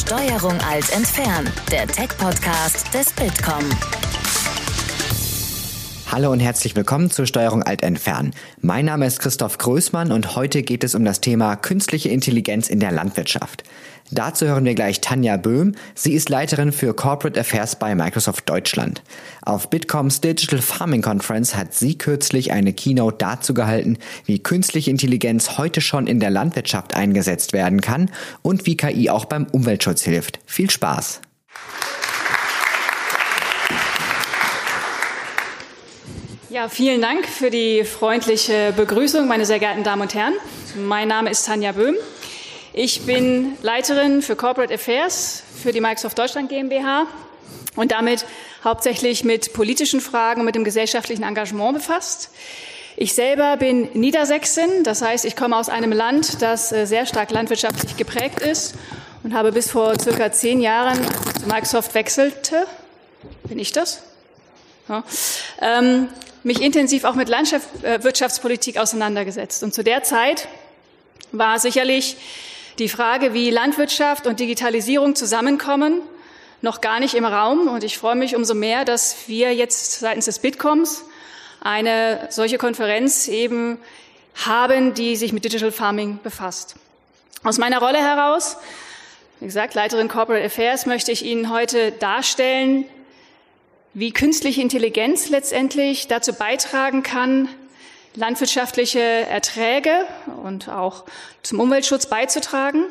Steuerung alt entfernen, der Tech-Podcast des Bitkom. Hallo und herzlich willkommen zur Steuerung alt entfernen. Mein Name ist Christoph Größmann und heute geht es um das Thema künstliche Intelligenz in der Landwirtschaft. Dazu hören wir gleich Tanja Böhm. Sie ist Leiterin für Corporate Affairs bei Microsoft Deutschland. Auf Bitcoms Digital Farming Conference hat sie kürzlich eine Keynote dazu gehalten, wie künstliche Intelligenz heute schon in der Landwirtschaft eingesetzt werden kann und wie KI auch beim Umweltschutz hilft. Viel Spaß! Ja, vielen Dank für die freundliche Begrüßung, meine sehr geehrten Damen und Herren. Mein Name ist Tanja Böhm. Ich bin Leiterin für Corporate Affairs für die Microsoft Deutschland GmbH und damit hauptsächlich mit politischen Fragen und mit dem gesellschaftlichen Engagement befasst. Ich selber bin Niedersächsin, das heißt, ich komme aus einem Land, das äh, sehr stark landwirtschaftlich geprägt ist und habe bis vor circa zehn Jahren zu Microsoft wechselte, bin ich das? Ähm, mich intensiv auch mit Landwirtschaftspolitik auseinandergesetzt. Und zu der Zeit war sicherlich die Frage, wie Landwirtschaft und Digitalisierung zusammenkommen, noch gar nicht im Raum. Und ich freue mich umso mehr, dass wir jetzt seitens des Bitcoms eine solche Konferenz eben haben, die sich mit Digital Farming befasst. Aus meiner Rolle heraus, wie gesagt, Leiterin Corporate Affairs, möchte ich Ihnen heute darstellen, wie künstliche Intelligenz letztendlich dazu beitragen kann, landwirtschaftliche Erträge und auch zum Umweltschutz beizutragen.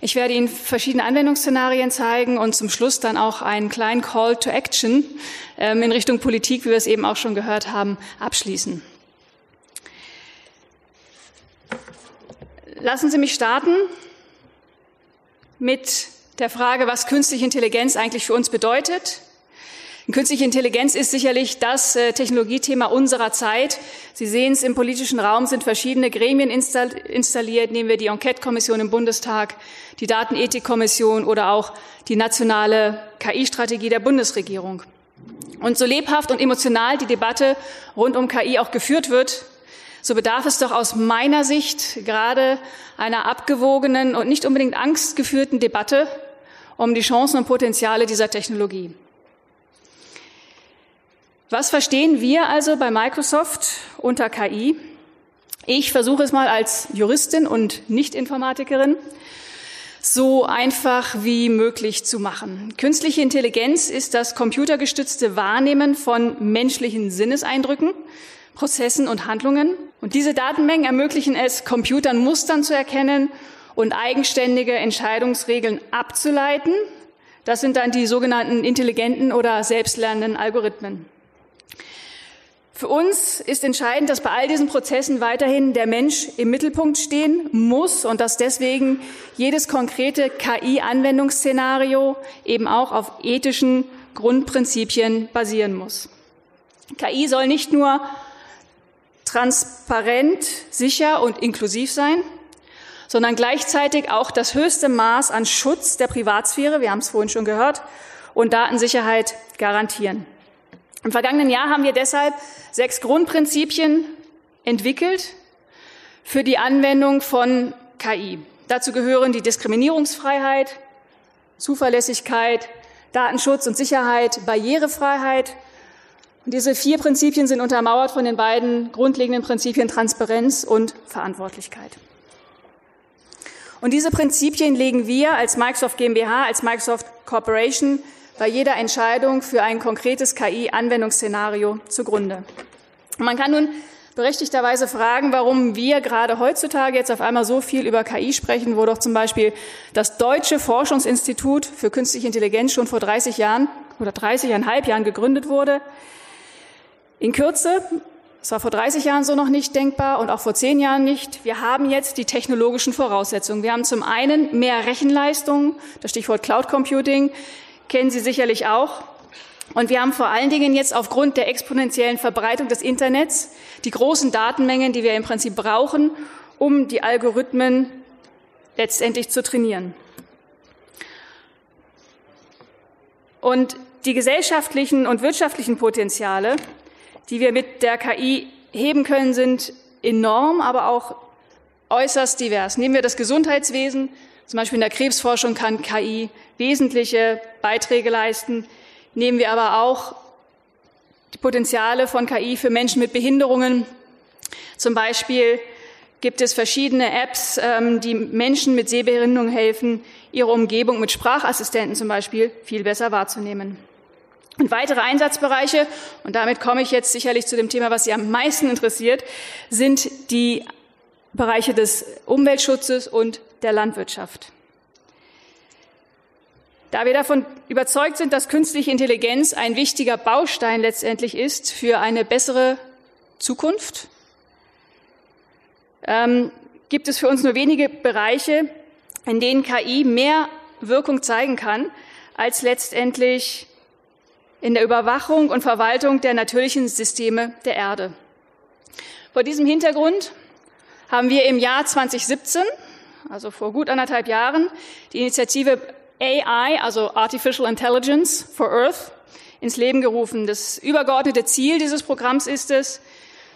Ich werde Ihnen verschiedene Anwendungsszenarien zeigen und zum Schluss dann auch einen kleinen Call to Action ähm, in Richtung Politik, wie wir es eben auch schon gehört haben, abschließen. Lassen Sie mich starten mit der Frage, was künstliche Intelligenz eigentlich für uns bedeutet Künstliche Intelligenz ist sicherlich das äh, Technologiethema unserer Zeit. Sie sehen es im politischen Raum, sind verschiedene Gremien installiert. Nehmen wir die Enquete-Kommission im Bundestag, die Datenethikkommission oder auch die nationale KI-Strategie der Bundesregierung. Und so lebhaft und emotional die Debatte rund um KI auch geführt wird, so bedarf es doch aus meiner Sicht gerade einer abgewogenen und nicht unbedingt angstgeführten Debatte um die Chancen und Potenziale dieser Technologie. Was verstehen wir also bei Microsoft unter KI? Ich versuche es mal als Juristin und Nicht-Informatikerin so einfach wie möglich zu machen. Künstliche Intelligenz ist das computergestützte Wahrnehmen von menschlichen Sinneseindrücken, Prozessen und Handlungen. Und diese Datenmengen ermöglichen es, Computern Mustern zu erkennen und eigenständige Entscheidungsregeln abzuleiten. Das sind dann die sogenannten intelligenten oder selbstlernenden Algorithmen. Für uns ist entscheidend, dass bei all diesen Prozessen weiterhin der Mensch im Mittelpunkt stehen muss und dass deswegen jedes konkrete KI-Anwendungsszenario eben auch auf ethischen Grundprinzipien basieren muss. KI soll nicht nur transparent, sicher und inklusiv sein, sondern gleichzeitig auch das höchste Maß an Schutz der Privatsphäre, wir haben es vorhin schon gehört, und Datensicherheit garantieren. Im vergangenen Jahr haben wir deshalb sechs Grundprinzipien entwickelt für die Anwendung von KI. Dazu gehören die Diskriminierungsfreiheit, Zuverlässigkeit, Datenschutz und Sicherheit, Barrierefreiheit. Und diese vier Prinzipien sind untermauert von den beiden grundlegenden Prinzipien Transparenz und Verantwortlichkeit. Und diese Prinzipien legen wir als Microsoft GmbH, als Microsoft Corporation bei jeder Entscheidung für ein konkretes KI-Anwendungsszenario zugrunde. Man kann nun berechtigterweise fragen, warum wir gerade heutzutage jetzt auf einmal so viel über KI sprechen, wo doch zum Beispiel das Deutsche Forschungsinstitut für künstliche Intelligenz schon vor 30 Jahren oder 30,5 Jahren gegründet wurde. In Kürze, es war vor 30 Jahren so noch nicht denkbar und auch vor 10 Jahren nicht. Wir haben jetzt die technologischen Voraussetzungen. Wir haben zum einen mehr Rechenleistung, das Stichwort Cloud Computing kennen Sie sicherlich auch. Und wir haben vor allen Dingen jetzt aufgrund der exponentiellen Verbreitung des Internets die großen Datenmengen, die wir im Prinzip brauchen, um die Algorithmen letztendlich zu trainieren. Und die gesellschaftlichen und wirtschaftlichen Potenziale, die wir mit der KI heben können, sind enorm, aber auch äußerst divers. Nehmen wir das Gesundheitswesen, Zum Beispiel in der Krebsforschung kann KI wesentliche Beiträge leisten. Nehmen wir aber auch die Potenziale von KI für Menschen mit Behinderungen. Zum Beispiel gibt es verschiedene Apps, ähm, die Menschen mit Sehbehinderung helfen, ihre Umgebung mit Sprachassistenten zum Beispiel viel besser wahrzunehmen. Und weitere Einsatzbereiche, und damit komme ich jetzt sicherlich zu dem Thema, was Sie am meisten interessiert, sind die Bereiche des Umweltschutzes und der Landwirtschaft. Da wir davon überzeugt sind, dass künstliche Intelligenz ein wichtiger Baustein letztendlich ist für eine bessere Zukunft, ähm, gibt es für uns nur wenige Bereiche, in denen KI mehr Wirkung zeigen kann, als letztendlich in der Überwachung und Verwaltung der natürlichen Systeme der Erde. Vor diesem Hintergrund haben wir im Jahr 2017, also vor gut anderthalb Jahren, die Initiative AI, also Artificial Intelligence for Earth, ins Leben gerufen. Das übergeordnete Ziel dieses Programms ist es,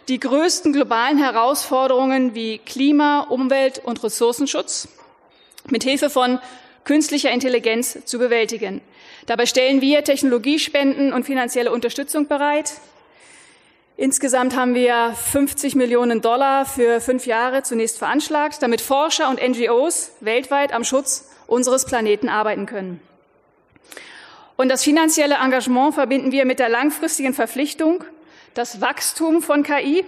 die größten globalen Herausforderungen wie Klima, Umwelt und Ressourcenschutz mit Hilfe von künstlicher Intelligenz zu bewältigen. Dabei stellen wir Technologiespenden und finanzielle Unterstützung bereit. Insgesamt haben wir 50 Millionen Dollar für fünf Jahre zunächst veranschlagt, damit Forscher und NGOs weltweit am Schutz unseres Planeten arbeiten können. Und das finanzielle Engagement verbinden wir mit der langfristigen Verpflichtung, das Wachstum von KI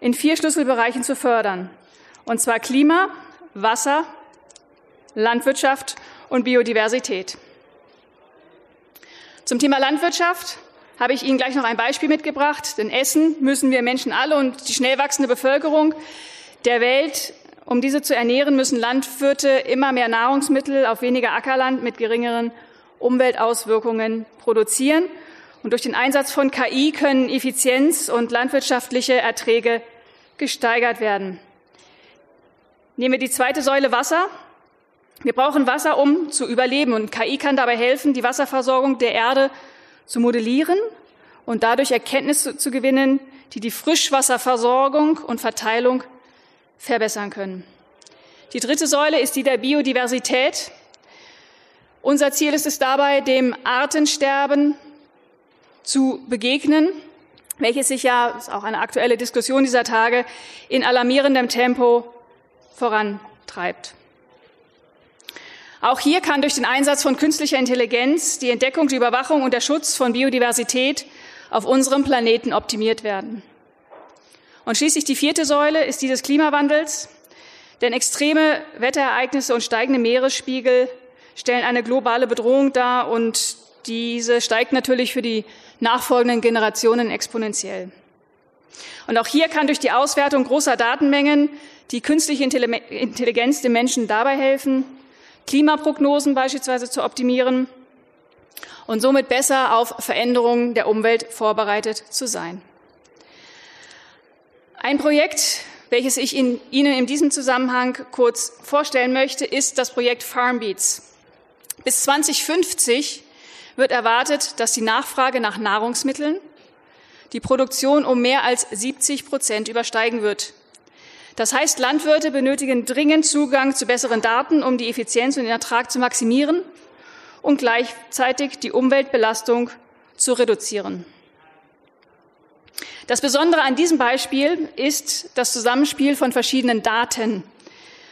in vier Schlüsselbereichen zu fördern. Und zwar Klima, Wasser, Landwirtschaft und Biodiversität. Zum Thema Landwirtschaft habe ich Ihnen gleich noch ein Beispiel mitgebracht. Denn essen müssen wir Menschen alle und die schnell wachsende Bevölkerung der Welt, um diese zu ernähren, müssen Landwirte immer mehr Nahrungsmittel auf weniger Ackerland mit geringeren Umweltauswirkungen produzieren. Und durch den Einsatz von KI können Effizienz und landwirtschaftliche Erträge gesteigert werden. Nehmen wir die zweite Säule Wasser. Wir brauchen Wasser, um zu überleben. Und KI kann dabei helfen, die Wasserversorgung der Erde zu modellieren und dadurch Erkenntnisse zu gewinnen, die die Frischwasserversorgung und Verteilung verbessern können. Die dritte Säule ist die der Biodiversität. Unser Ziel ist es dabei, dem Artensterben zu begegnen, welches sich ja, ist auch eine aktuelle Diskussion dieser Tage, in alarmierendem Tempo vorantreibt. Auch hier kann durch den Einsatz von künstlicher Intelligenz die Entdeckung, die Überwachung und der Schutz von Biodiversität auf unserem Planeten optimiert werden. Und schließlich die vierte Säule ist die des Klimawandels, denn extreme Wetterereignisse und steigende Meeresspiegel stellen eine globale Bedrohung dar und diese steigt natürlich für die nachfolgenden Generationen exponentiell. Und auch hier kann durch die Auswertung großer Datenmengen die künstliche Intelligenz den Menschen dabei helfen, Klimaprognosen beispielsweise zu optimieren und somit besser auf Veränderungen der Umwelt vorbereitet zu sein. Ein Projekt, welches ich Ihnen in diesem Zusammenhang kurz vorstellen möchte, ist das Projekt Farmbeats. Bis 2050 wird erwartet, dass die Nachfrage nach Nahrungsmitteln die Produktion um mehr als 70 Prozent übersteigen wird. Das heißt, Landwirte benötigen dringend Zugang zu besseren Daten, um die Effizienz und den Ertrag zu maximieren und gleichzeitig die Umweltbelastung zu reduzieren. Das Besondere an diesem Beispiel ist das Zusammenspiel von verschiedenen Daten.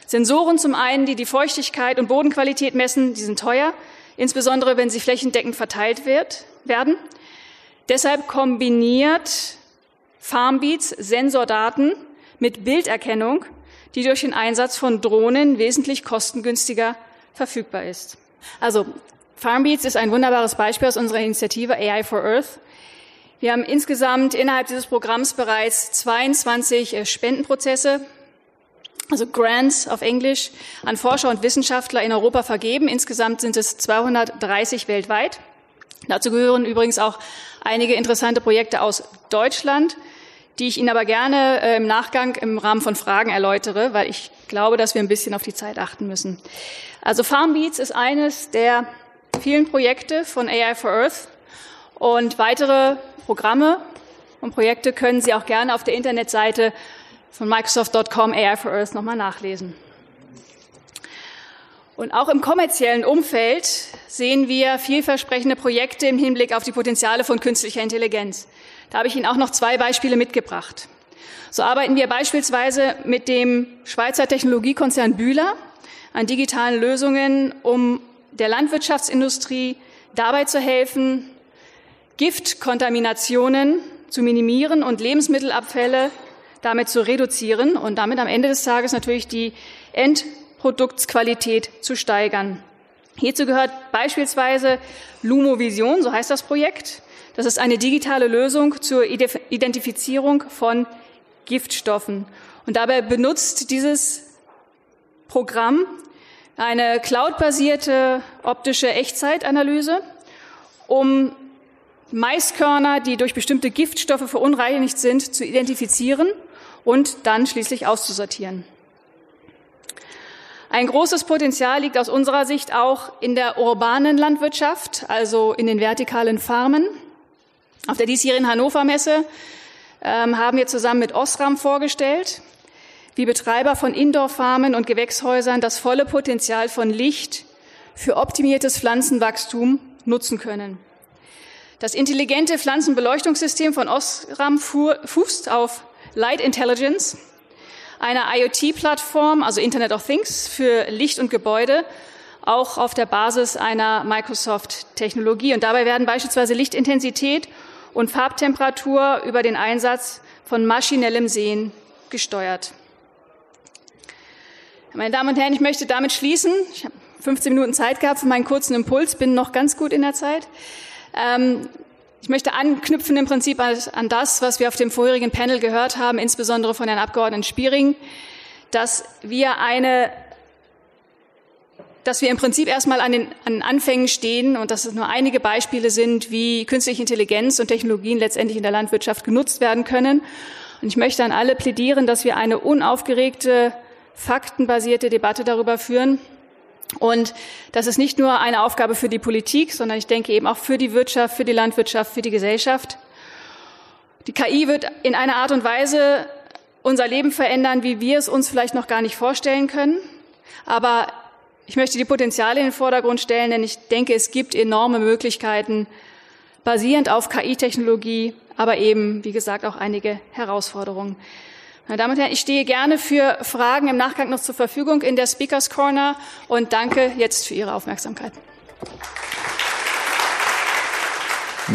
Sensoren zum einen, die die Feuchtigkeit und Bodenqualität messen, die sind teuer, insbesondere wenn sie flächendeckend verteilt wird, werden. Deshalb kombiniert Farmbeats Sensordaten mit Bilderkennung, die durch den Einsatz von Drohnen wesentlich kostengünstiger verfügbar ist. Also Farmbeats ist ein wunderbares Beispiel aus unserer Initiative AI for Earth. Wir haben insgesamt innerhalb dieses Programms bereits 22 äh, Spendenprozesse, also Grants auf Englisch, an Forscher und Wissenschaftler in Europa vergeben. Insgesamt sind es 230 weltweit. Dazu gehören übrigens auch einige interessante Projekte aus Deutschland die ich Ihnen aber gerne äh, im Nachgang im Rahmen von Fragen erläutere, weil ich glaube, dass wir ein bisschen auf die Zeit achten müssen. Also Farmbeats ist eines der vielen Projekte von AI for Earth und weitere Programme und Projekte können Sie auch gerne auf der Internetseite von Microsoft.com AI for Earth nochmal nachlesen. Und auch im kommerziellen Umfeld sehen wir vielversprechende Projekte im Hinblick auf die Potenziale von künstlicher Intelligenz. Da habe ich Ihnen auch noch zwei Beispiele mitgebracht. So arbeiten wir beispielsweise mit dem Schweizer Technologiekonzern Bühler an digitalen Lösungen, um der Landwirtschaftsindustrie dabei zu helfen, Giftkontaminationen zu minimieren und Lebensmittelabfälle damit zu reduzieren und damit am Ende des Tages natürlich die Endproduktsqualität zu steigern. Hierzu gehört beispielsweise Lumovision, so heißt das Projekt. Das ist eine digitale Lösung zur Identifizierung von Giftstoffen. Und dabei benutzt dieses Programm eine cloudbasierte optische Echtzeitanalyse, um Maiskörner, die durch bestimmte Giftstoffe verunreinigt sind, zu identifizieren und dann schließlich auszusortieren. Ein großes Potenzial liegt aus unserer Sicht auch in der urbanen Landwirtschaft, also in den vertikalen Farmen. Auf der diesjährigen Hannover Messe ähm, haben wir zusammen mit Osram vorgestellt, wie Betreiber von Indoor-Farmen und Gewächshäusern das volle Potenzial von Licht für optimiertes Pflanzenwachstum nutzen können. Das intelligente Pflanzenbeleuchtungssystem von Osram fußt auf Light Intelligence, einer IoT-Plattform, also Internet of Things für Licht und Gebäude, auch auf der Basis einer Microsoft-Technologie. Und dabei werden beispielsweise Lichtintensität und Farbtemperatur über den Einsatz von maschinellem Sehen gesteuert. Meine Damen und Herren, ich möchte damit schließen. Ich habe 15 Minuten Zeit gehabt für meinen kurzen Impuls, bin noch ganz gut in der Zeit. Ähm, ich möchte anknüpfen im Prinzip an das, was wir auf dem vorherigen Panel gehört haben, insbesondere von Herrn Abgeordneten Spiering, dass wir eine dass wir im Prinzip erstmal an den, an Anfängen stehen und dass es nur einige Beispiele sind, wie künstliche Intelligenz und Technologien letztendlich in der Landwirtschaft genutzt werden können. Und ich möchte an alle plädieren, dass wir eine unaufgeregte, faktenbasierte Debatte darüber führen. Und das ist nicht nur eine Aufgabe für die Politik, sondern ich denke eben auch für die Wirtschaft, für die Landwirtschaft, für die Gesellschaft. Die KI wird in einer Art und Weise unser Leben verändern, wie wir es uns vielleicht noch gar nicht vorstellen können. Aber ich möchte die Potenziale in den Vordergrund stellen, denn ich denke, es gibt enorme Möglichkeiten, basierend auf KI-Technologie, aber eben, wie gesagt, auch einige Herausforderungen. Meine Damen und Herren, ich stehe gerne für Fragen im Nachgang noch zur Verfügung in der Speakers Corner und danke jetzt für Ihre Aufmerksamkeit.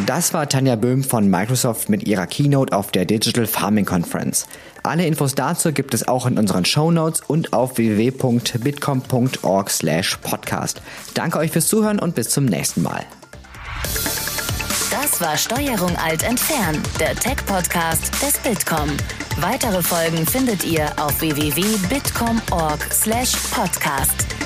Das war Tanja Böhm von Microsoft mit ihrer Keynote auf der Digital Farming Conference. Alle Infos dazu gibt es auch in unseren Show Notes und auf www.bitcom.org/podcast. Danke euch fürs Zuhören und bis zum nächsten Mal. Das war Steuerung alt entfernen, der Tech-Podcast des Bitkom. Weitere Folgen findet ihr auf www.bitcom.org/podcast.